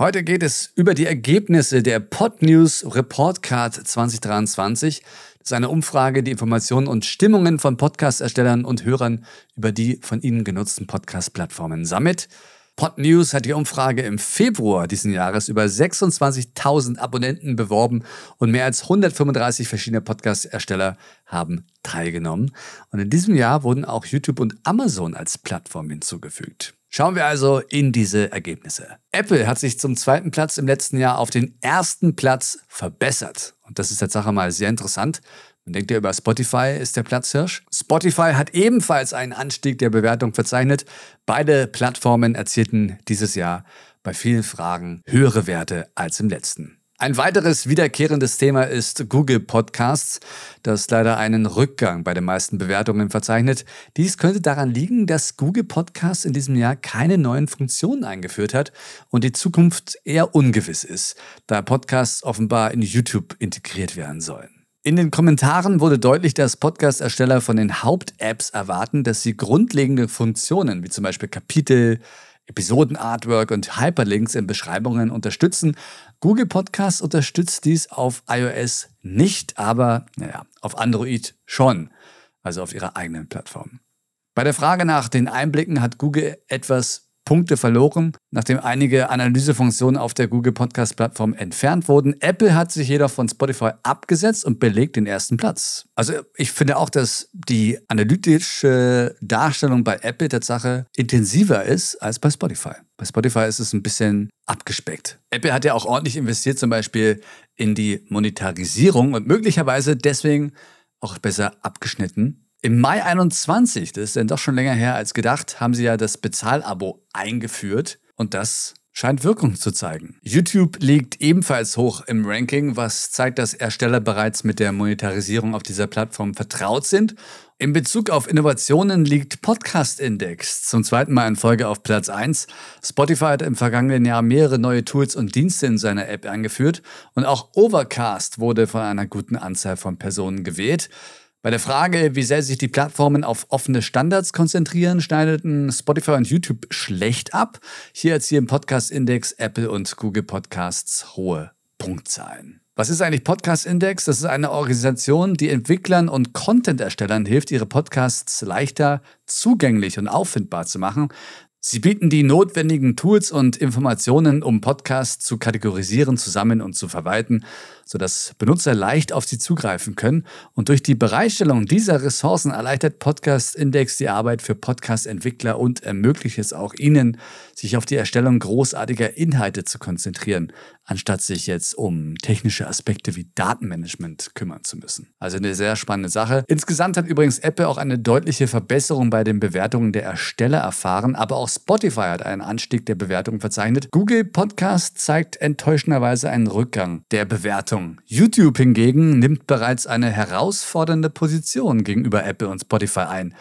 Heute geht es über die Ergebnisse der Podnews Report Card 2023. Das ist eine Umfrage, die Informationen und Stimmungen von Podcast-Erstellern und Hörern über die von ihnen genutzten Podcast-Plattformen sammelt. Podnews hat die Umfrage im Februar diesen Jahres über 26.000 Abonnenten beworben und mehr als 135 verschiedene Podcast-Ersteller haben teilgenommen. Und in diesem Jahr wurden auch YouTube und Amazon als Plattform hinzugefügt. Schauen wir also in diese Ergebnisse. Apple hat sich zum zweiten Platz im letzten Jahr auf den ersten Platz verbessert. Und das ist Tatsache mal sehr interessant. Man denkt ja über Spotify ist der Platzhirsch. Spotify hat ebenfalls einen Anstieg der Bewertung verzeichnet. Beide Plattformen erzielten dieses Jahr bei vielen Fragen höhere Werte als im letzten. Ein weiteres wiederkehrendes Thema ist Google Podcasts, das leider einen Rückgang bei den meisten Bewertungen verzeichnet. Dies könnte daran liegen, dass Google Podcasts in diesem Jahr keine neuen Funktionen eingeführt hat und die Zukunft eher ungewiss ist, da Podcasts offenbar in YouTube integriert werden sollen. In den Kommentaren wurde deutlich, dass Podcast-Ersteller von den Haupt-Apps erwarten, dass sie grundlegende Funktionen wie zum Beispiel Kapitel, Episoden-Artwork und Hyperlinks in Beschreibungen unterstützen. Google Podcasts unterstützt dies auf iOS nicht, aber naja, auf Android schon, also auf ihrer eigenen Plattform. Bei der Frage nach den Einblicken hat Google etwas Punkte verloren, nachdem einige Analysefunktionen auf der Google Podcast Plattform entfernt wurden. Apple hat sich jedoch von Spotify abgesetzt und belegt den ersten Platz. Also ich finde auch, dass die analytische Darstellung bei Apple Tatsache intensiver ist als bei Spotify. Bei Spotify ist es ein bisschen abgespeckt. Apple hat ja auch ordentlich investiert, zum Beispiel in die Monetarisierung und möglicherweise deswegen auch besser abgeschnitten im Mai 21, das ist dann doch schon länger her als gedacht, haben sie ja das Bezahlabo eingeführt und das scheint Wirkung zu zeigen. YouTube liegt ebenfalls hoch im Ranking, was zeigt, dass Ersteller bereits mit der Monetarisierung auf dieser Plattform vertraut sind. In Bezug auf Innovationen liegt Podcast Index zum zweiten Mal in Folge auf Platz 1. Spotify hat im vergangenen Jahr mehrere neue Tools und Dienste in seiner App eingeführt und auch Overcast wurde von einer guten Anzahl von Personen gewählt. Bei der Frage, wie sehr sich die Plattformen auf offene Standards konzentrieren, schneideten Spotify und YouTube schlecht ab. Hier erzielen Podcast-Index, Apple und Google Podcasts hohe Punktzahlen. Was ist eigentlich Podcast Index? Das ist eine Organisation, die Entwicklern und Content-Erstellern hilft, ihre Podcasts leichter zugänglich und auffindbar zu machen. Sie bieten die notwendigen Tools und Informationen, um Podcasts zu kategorisieren, zu sammeln und zu verwalten, sodass Benutzer leicht auf sie zugreifen können. Und durch die Bereitstellung dieser Ressourcen erleichtert Podcast Index die Arbeit für Podcast-Entwickler und ermöglicht es auch ihnen, sich auf die Erstellung großartiger Inhalte zu konzentrieren, anstatt sich jetzt um technische Aspekte wie Datenmanagement kümmern zu müssen. Also eine sehr spannende Sache. Insgesamt hat übrigens Apple auch eine deutliche Verbesserung bei den Bewertungen der Ersteller erfahren, aber auch Spotify hat einen Anstieg der Bewertungen verzeichnet. Google Podcast zeigt enttäuschenderweise einen Rückgang der Bewertung. YouTube hingegen nimmt bereits eine herausfordernde Position gegenüber Apple und Spotify ein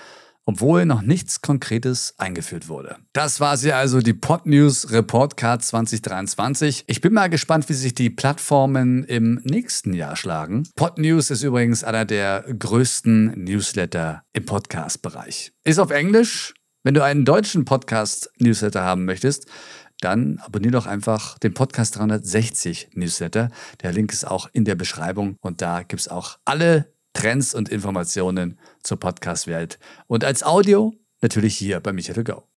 obwohl noch nichts Konkretes eingeführt wurde. Das war sie also, die Podnews Report Card 2023. Ich bin mal gespannt, wie sich die Plattformen im nächsten Jahr schlagen. Podnews ist übrigens einer der größten Newsletter im Podcast-Bereich. Ist auf Englisch. Wenn du einen deutschen Podcast-Newsletter haben möchtest, dann abonniere doch einfach den Podcast 360 Newsletter. Der Link ist auch in der Beschreibung und da gibt es auch alle Trends und Informationen zur Podcast-Welt. Und als Audio natürlich hier bei Michael Go.